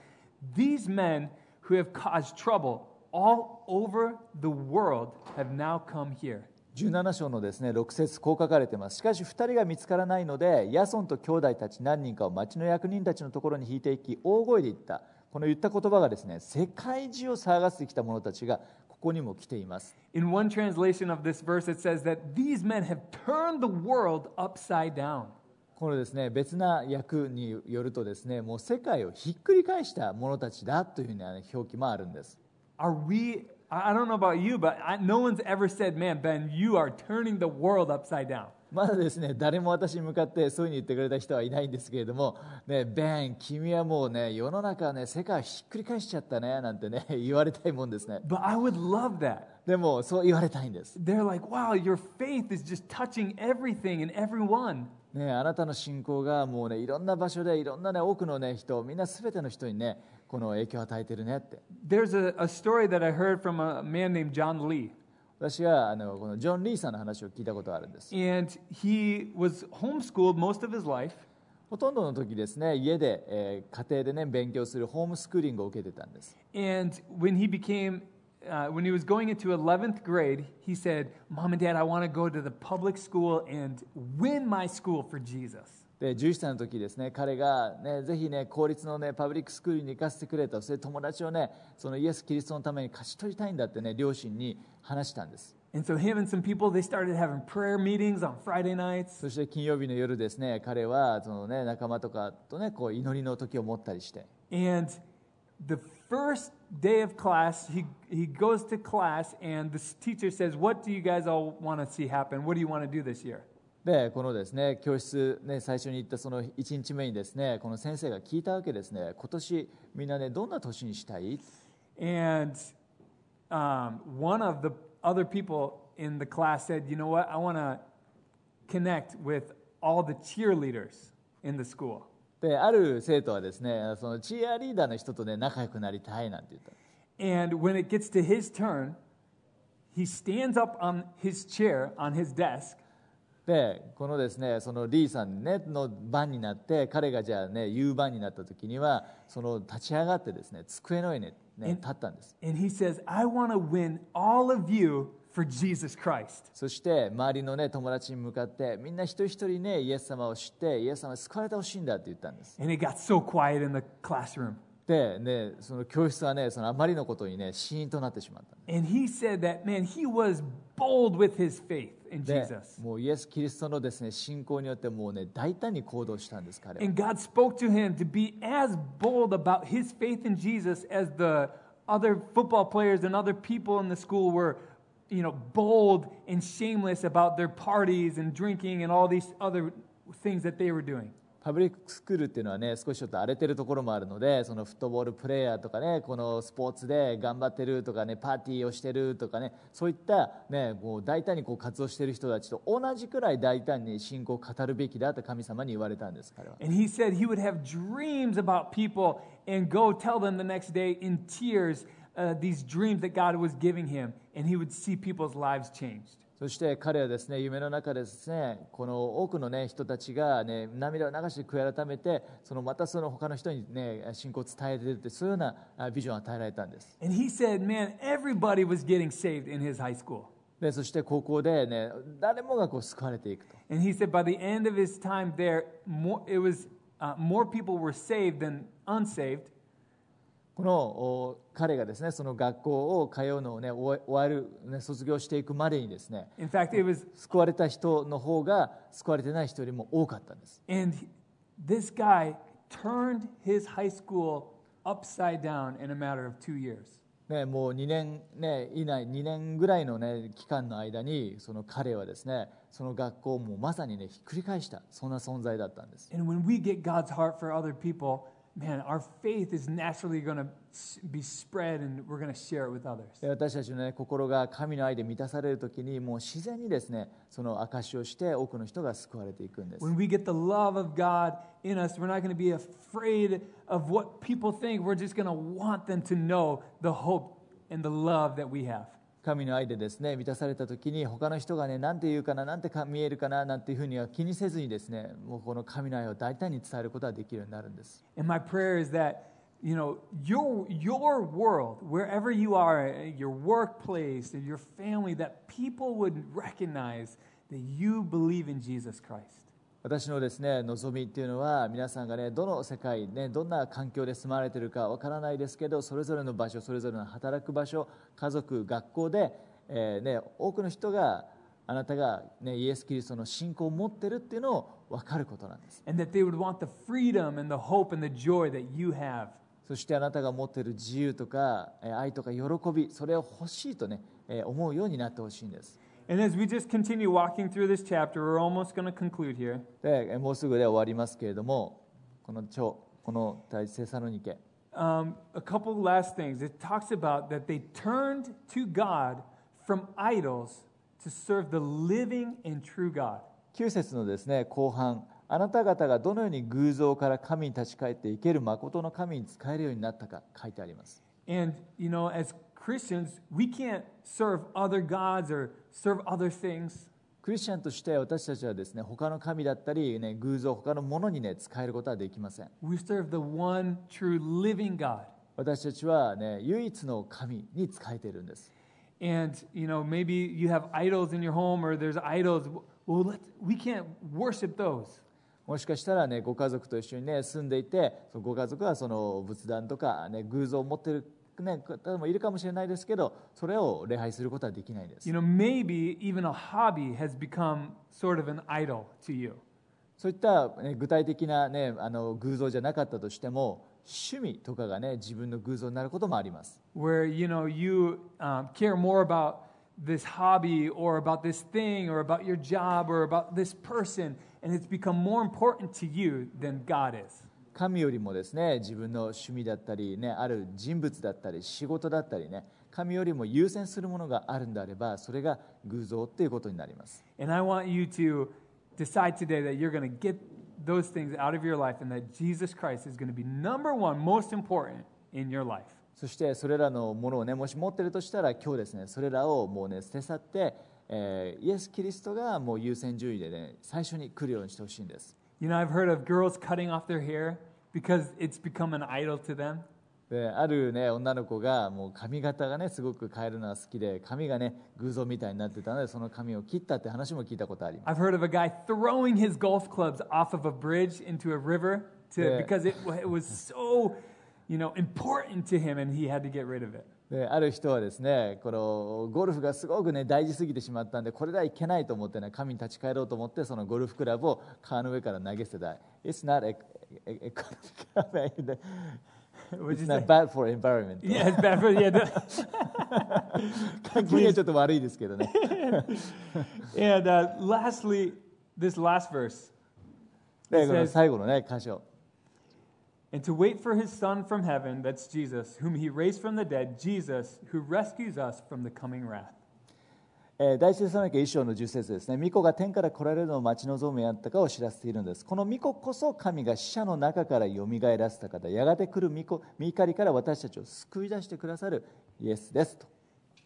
Speaker 1: These men who have caused trouble all over the world have now come here.
Speaker 2: 17章のですね6節こう書かれています。しかし2人が見つからないのでヤソンと兄弟たち何人かを町の役人たちのところに引いていき大声で言った。この言った言葉がですね世界中を騒がせてきた者たちがここにも来ています。
Speaker 1: In one translation of this verse, it says that these men have turned the world upside down.
Speaker 2: このですね別な訳によるとですねもう世界をひっくり返した者たちだというふうな、ね、表記もあるんです。
Speaker 1: Are we, I don't know about you, but I, no one's ever said, Man, Ben, you are turning the world upside down.
Speaker 2: まだですね誰も私に向かってそういうふうに言ってくれた人はいないんですけれども、ね、ベン、君はもうね世の中ね世界をひっくり返しちゃったねなんてね言われたいもんですね
Speaker 1: But I would love that.
Speaker 2: でもそう言われたいんです、
Speaker 1: They're like, wow, your faith is just touching everything and everyone.
Speaker 2: ね、あなたの信仰がもうねいろんな場所でいろんなね多くのね人みんな全ての人にねこの影響を与えてるねって
Speaker 1: There's a, a story that I heard from a man named John Lee.
Speaker 2: 私はあのこのジョン・リーさんの話を聞いたことがあるんです
Speaker 1: And he was homeschooled most of his life.
Speaker 2: ほとんどの時ですね家で、えー家庭でね勉強するホームスクーリングを受けてたんです
Speaker 1: And when he became, uh, when he was going into 11th grade, he said, Mom and Dad, I want to go to the public school and win my school for Jesus.
Speaker 2: で11歳の時ですね彼が、ね、ぜひね公立の、ね、パブリックスクールに行かせてくれとそれで友達をねそのイエス・キリストのために勝ち取りたいんだってね両親に話したんです
Speaker 1: And so him and some people, they started having prayer meetings on Friday nights.
Speaker 2: そして金曜日の夜ですね彼はその、ね、仲間とかとねこう祈りの時を持ったりして
Speaker 1: And the first day of class, he, he goes to class, and the teacher says, What do you guys all want to see happen? What do you want to do this year?
Speaker 2: でこのですね教室、ね、最初に行ったその1日目にですねこの先生が聞いたわけですね今年みんなねどんな年にしたい
Speaker 1: And um, one of the other people in the class said, You know what? I want to connect with all the cheerleaders in the school.
Speaker 2: である生徒はですねそのチアリーダーの人とね仲良くなりたいなんて言った
Speaker 1: And when it gets to his turn, he stands up on his chair, on his desk,
Speaker 2: でこのですねそのリーさん、ね、の番になって彼がじゃあね言う番になった時にはその立ち上がってですね机の上に、ね、立ったんです
Speaker 1: and he says, I want to win all of you for Jesus Christ.
Speaker 2: そして周りの、ね、友達に向かってみんな一人一人ねイエス様を知ってイエス様に救われてほしいんだって言ったんです
Speaker 1: And it got so quiet in the classroom.
Speaker 2: で、ね、その教室はねそのあまりのことにねシーンとなってしまった
Speaker 1: And he said that, man, he was bold with his faith in
Speaker 2: で
Speaker 1: Jesus.
Speaker 2: もうイエス・キリストのですね信仰によってもうね大胆に行動したんです彼は
Speaker 1: And God spoke to him to be as bold about his faith in Jesus as the other football players and other people in the school were, you know, bold and shameless about their parties and drinking and all these other things that they were doing.
Speaker 2: パブリックスクールっていうのはね少しちょっと荒れてるところもあるのでそのフットボールプレーヤーとかねこのスポーツで頑張ってるとかねパーティーをしてるとかねそういったねこう大胆にこう活動してる人たちと同じくらい大胆に信仰を語るべきだって神様に言われたんです彼は
Speaker 1: And he said he would have dreams about people and go tell them the next day in tears uh, these dreams that God was giving him, and he would see people's lives changed.
Speaker 2: そして彼はですね夢の中でですねこの多くのね人たちがね涙を流して悔い改めてそのまたその他の人にね信仰を伝えてるってそういうようなあビジョンを与えられたんです
Speaker 1: And he said, man, everybody was getting saved in his high school.
Speaker 2: でそして高校でね誰もがこう救われていくと
Speaker 1: And he said by the end of his time there, more, it was, uh, more people were saved than unsaved.
Speaker 2: このお彼がですねその学校を通うのをね終わる、ね、卒業していくまでにですね
Speaker 1: In fact, it was,
Speaker 2: 救われた人の方が救われてない人よりも多かったんです
Speaker 1: and this guy turned his high school upside down in a matter of two years.
Speaker 2: ね、もう2年、ね、以内2年ぐらいの、ね、期間の間にその彼はですねその学校をもうまさに、ね、ひっくり返したそんな存在だったんです
Speaker 1: And when we get God's heart for other people, man, our faith is naturally going to be spread and we're going to share it with others.
Speaker 2: で私たちの、ね、心が神の愛で満たされる時にもう自然にですねその証しをして多くの人が救われていくんです
Speaker 1: When we get the love of God in us, we're not going to be afraid of what people think. We're just going to want them to know the hope and the love that we have.
Speaker 2: 神の愛でですね満たされた時に他の人がね何て言うかな何てか見えるかななんていうふうには気にせずにですねもうこの神の愛を大胆に伝えることができるようになるんです
Speaker 1: And my prayer is that, you know, your, your world, wherever you are, your workplace, your family, that people would recognize that you believe in Jesus Christ.
Speaker 2: 私のですね望みっていうのは皆さんがねどの世界ねどんな環境で住まれているかわからないですけどそれぞれの場所それぞれの働く場所家族学校で、えーね、多くの人があなたが、ね、イエス・キリストの信仰を持ってるっていうのを分かることなんです
Speaker 1: And that they would want the freedom and the hope and the joy that you have.
Speaker 2: そしてあなたが持っている自由とかえー愛とか喜びそれを欲しいとねえー思うようになってほしいんです
Speaker 1: And as we just continue walking through this chapter, we're almost going to conclude here.
Speaker 2: でえーもうすぐで終わりますけれどもこの章この第一セサロニケ
Speaker 1: Um, a couple last things. It talks about that they turned to God from idols to serve the living and true God.
Speaker 2: 9節のですね後半あなた方がどのように偶像から神に立ち返って生ける誠の神に仕えるようになったか書いてあります
Speaker 1: And, you know, as Christians, we can't serve other gods or serve other things.
Speaker 2: クリスチャンとして私たちはですね他の神だったり、ね、偶像他のものにね使えることはできません
Speaker 1: We serve the one true living God.
Speaker 2: 私たちはね唯一の神に仕えているんです
Speaker 1: And, you know, maybe you have idols in your home or there's idols. Well, let's, we can't worship those.
Speaker 2: もしかしたらねご家族と一緒にね住んでいてそのご家族はその仏壇とか、ね、偶像を持ってる、ね、方もいるかもしれないですけどそれを礼拝することはできないんです
Speaker 1: You know, maybe even a hobby has become sort of an idol to you.
Speaker 2: そういった、ね、具体的な、ね、あの偶像じゃなかったとしても趣味とかがね自分の偶像になることもあります
Speaker 1: where you know you um, care more about this hobby or about this thing or about your job or about this person and it's become more important to you than god is
Speaker 2: 神よりもですね自分の趣味だったり、ね、ある人物だったり仕事だったりね神よりも優先するものがあるんであればそれが偶像っていうことになります。
Speaker 1: And i want you to decide today that you're going to get those things out of your life and that jesus christ is going to be number one most important in your life.
Speaker 2: そしてそれらのものをねもし持ってるとしたら今日ですねそれらをもうね捨て去って、えーイエス・キリストがもう優先順位でね最初に来るようにしてほしいんです
Speaker 1: you know i've heard of girls cutting off their hair because it's become an idol to them
Speaker 2: であるね女の子がもう髪型がねすごく変えるのが好きで髪がね偶像みたいになってたのでその髪を切ったって話も聞いたことあります
Speaker 1: I've heard of a guy throwing his golf clubs off of a bridge into a river to,
Speaker 2: Yeah.
Speaker 1: because it, it was so, you know, important to him and he had to get rid of it.
Speaker 2: である人はですねこのゴルフがすごくね大事すぎてしまったんでこれではいけないと思ってね神に立ち返ろうと思ってそのゴルフクラブを川の上から投げ捨てた。It's not a, a, a, *laughs*
Speaker 1: What'd
Speaker 2: It's
Speaker 1: you say?
Speaker 2: not bad for environment.
Speaker 1: Yeah, it's bad for yeah. the-
Speaker 2: 環境にはちょっと悪いですけどね。*laughs*
Speaker 1: And uh, lastly, this last verse,
Speaker 2: 最後のね箇所
Speaker 1: and to wait for his Son from heaven, that's Jesus, whom he raised from the dead, Jesus, who rescues us from the coming wrath.
Speaker 2: えー第一テサロニケ一章の10節ですね。巫女が天から来られるのを待ち望むやったかを知らせているんです。この巫女こそ神が死者の中からよみがえらせた方、やがて来る巫女、御怒りから私たちを救い出してくださるイエスですと。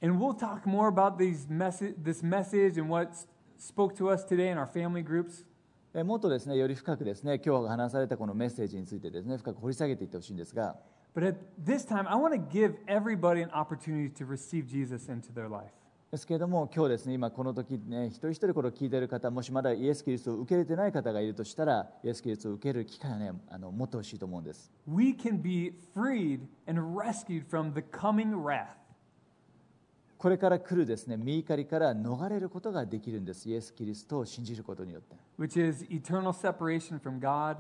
Speaker 1: And we'll talk more about these message, this message and what s- spoke to us today in our family groups.
Speaker 2: えーもっとですね、より深くですね、今日話されたこのメッセージについてですね、深く掘り下げていってほしいんですが、
Speaker 1: But at this time, I want to give everybody an opportunity to receive Jesus into their life.
Speaker 2: ですけれども、今日ですね、今この時ね、一人一人これを聞いている方、もしまだイエス・キリストを受け入れてない方がいるとしたら、イエス・キリストを受ける機会をね、あの持ってほしいと思うんです。
Speaker 1: We can be freed and rescued from the coming wrath.
Speaker 2: これから来るですね、身怒りから逃れることができるんです。イエス・キリストを信じることによって。
Speaker 1: which is eternal separation from God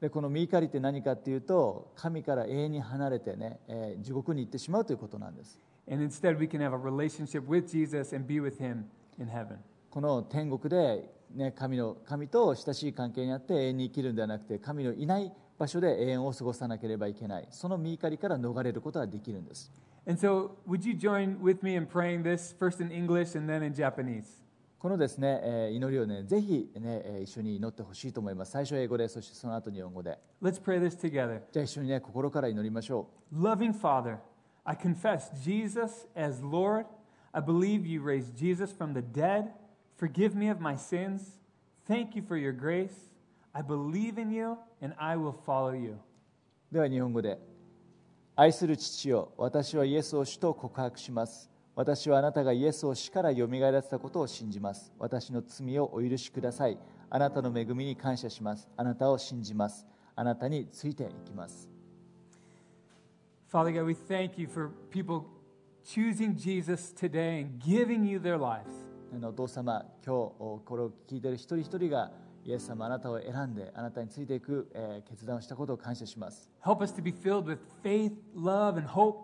Speaker 2: でこの身怒りって何かっていうと、神から永遠に離れてね、えー地獄に行ってしまうということなんです。
Speaker 1: and instead we can have a relationship with Jesus and be with him in heaven.
Speaker 2: この天国で、ね、神の神と親しい関係にあって永遠に生きるんではなくて、神のいない場所で永遠を過ごさなければいけない。その身怒りから逃れることができるんです。
Speaker 1: And so would you join with me in praying this first in English and then in Japanese?
Speaker 2: このですね、えー祈りをね、ぜひね、えー一緒に祈ってほしいと思います。最初は英語で、そしてその後日本語で。
Speaker 1: Let's pray this together.
Speaker 2: じゃあ一緒にね、心から祈りましょう。
Speaker 1: Loving Father, I confess Jesus as Lord. I believe you raised Jesus from the dead. Forgive me of my sins. Thank you for your grace. I believe in you and I will follow you.
Speaker 2: では日本語で 愛する父よ私はイエスを主と告白します。私はあなたがイエスを死からよみがえらせたことを信じます。私の罪をお許しください。あなたの恵みに感謝します。あなたを信じます。あなたについていきます。
Speaker 1: Father God, we thank you for people choosing Jesus today and giving you their lives.
Speaker 2: 父様今日これを聞いている一人一人がイエス様あなたを選んであなたについていく、えー決断をしたことを感謝します
Speaker 1: Help us to be filled with faith, love, and hope.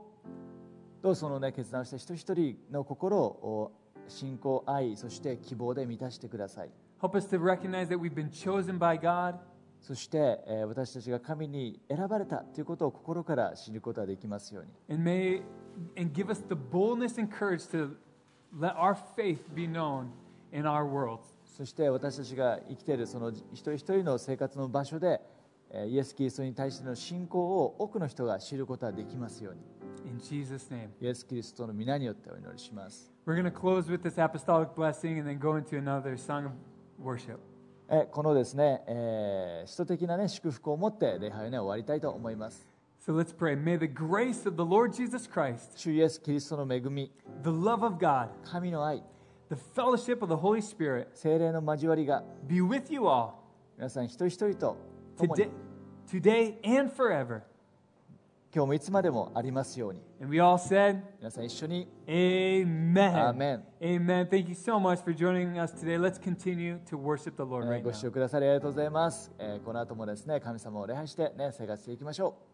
Speaker 2: どうぞそのね決断をした一人一人の心をお信仰愛そして希望で満たしてください
Speaker 1: Help us to recognize that we've been chosen by God
Speaker 2: そして、えー私たちが神に選ばれたということを心から知ることができますように
Speaker 1: and may and give us the boldness and courage to let our faith be known in our world.
Speaker 2: そして私たちが生きているその一人一人の生活の場所でえーイエス・キリストに対しての信仰を多くの人が知ることができますように
Speaker 1: In Jesus' name.
Speaker 2: イエス・キリストの皆によってお祈りします
Speaker 1: We're going to close with this apostolic blessing and then go into another song of worship.
Speaker 2: えこのですね、えー、使徒的な、ね、祝福を持って礼拝を、ね、終わりたいと思います
Speaker 1: So let's pray. May the grace of the Lord Jesus Christ,
Speaker 2: 主イエス・キリストの恵み
Speaker 1: the love of God,
Speaker 2: 神の愛
Speaker 1: the fellowship of the Holy Spirit
Speaker 2: 精霊の交わりが
Speaker 1: be with you all
Speaker 2: 皆さん一人一人と共に
Speaker 1: today, today and forever.
Speaker 2: 今日もいつまでもありますように
Speaker 1: And we all said,
Speaker 2: 皆さん一緒に
Speaker 1: Amen.
Speaker 2: Amen.
Speaker 1: Amen. Thank you so much for joining us today. Let's continue to worship the Lord
Speaker 2: えー
Speaker 1: right
Speaker 2: ご視聴
Speaker 1: now.
Speaker 2: くださりありがとうございます、えーこの後もですね神様を礼拝して、ね、生活していきましょう